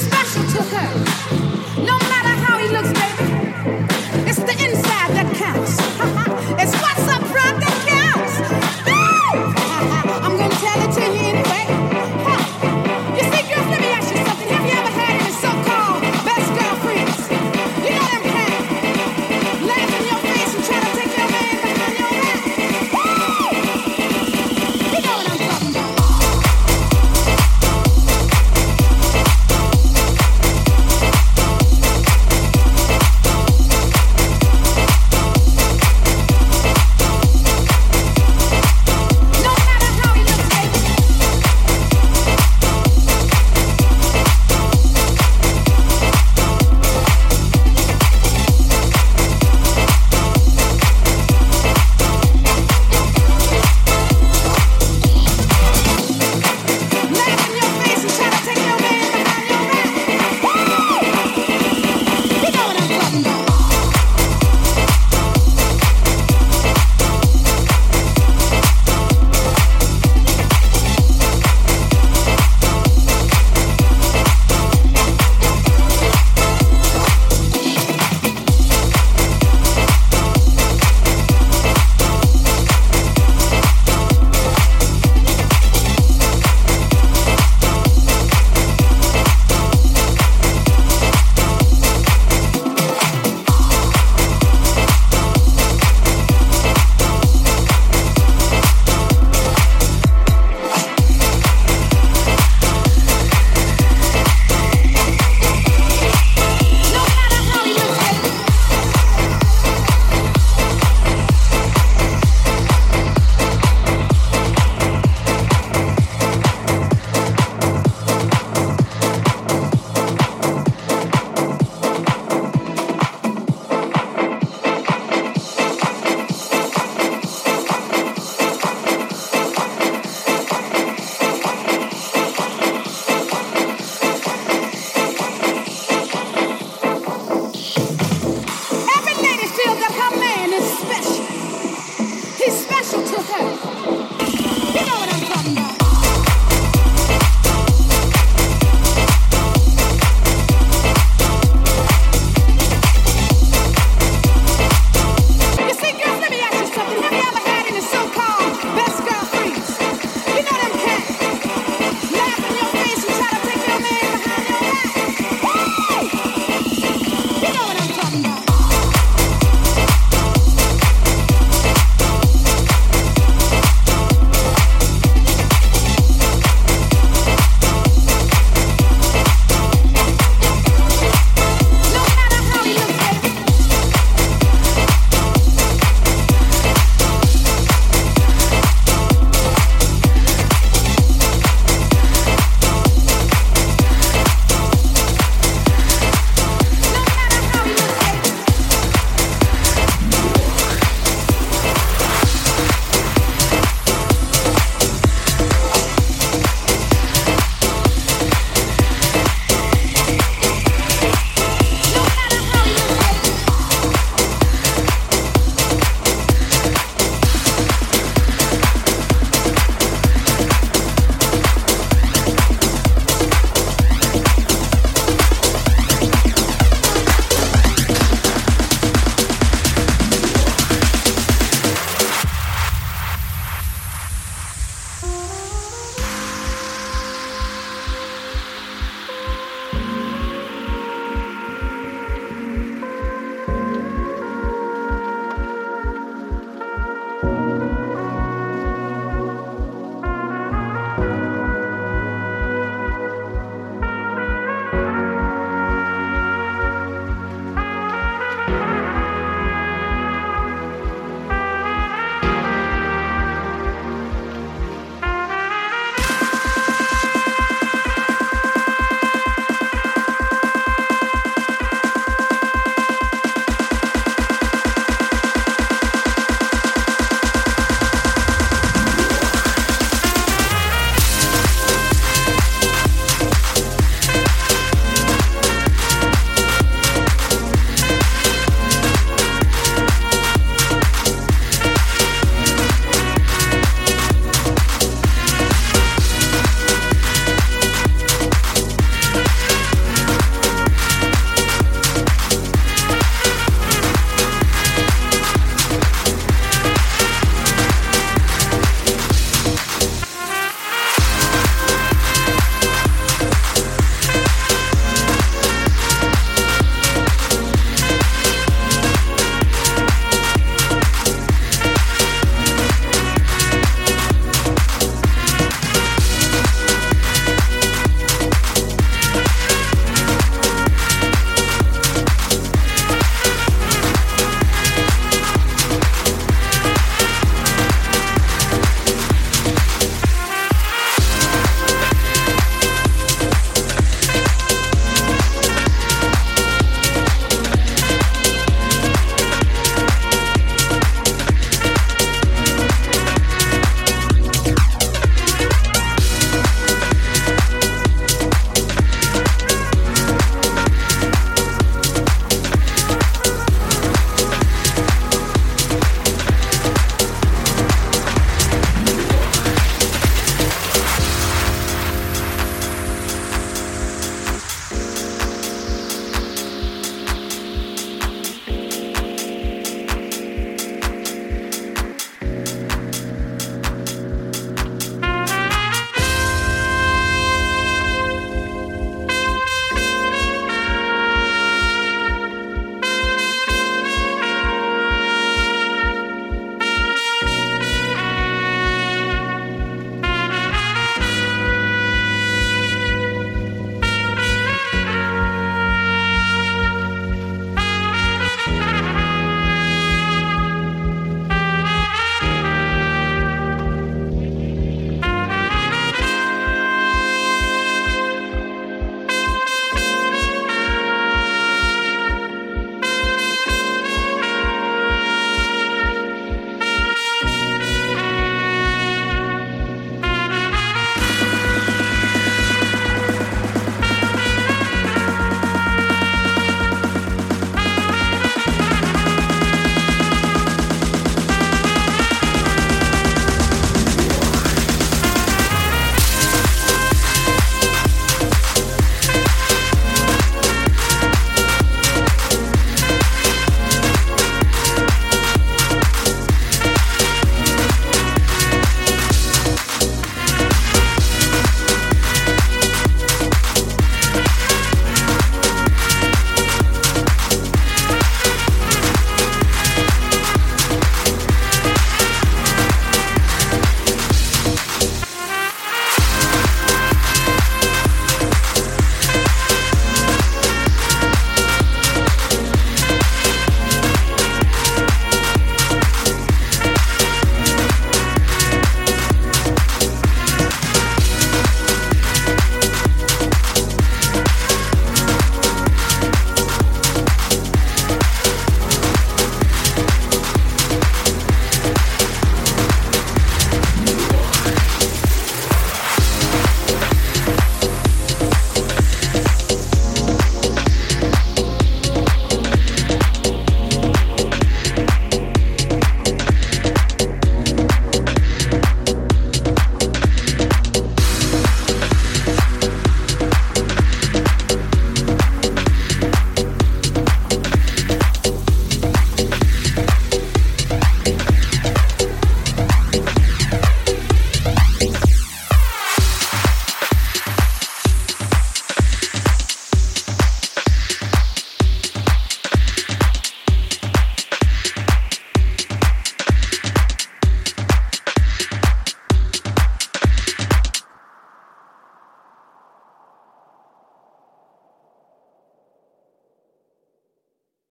special to her.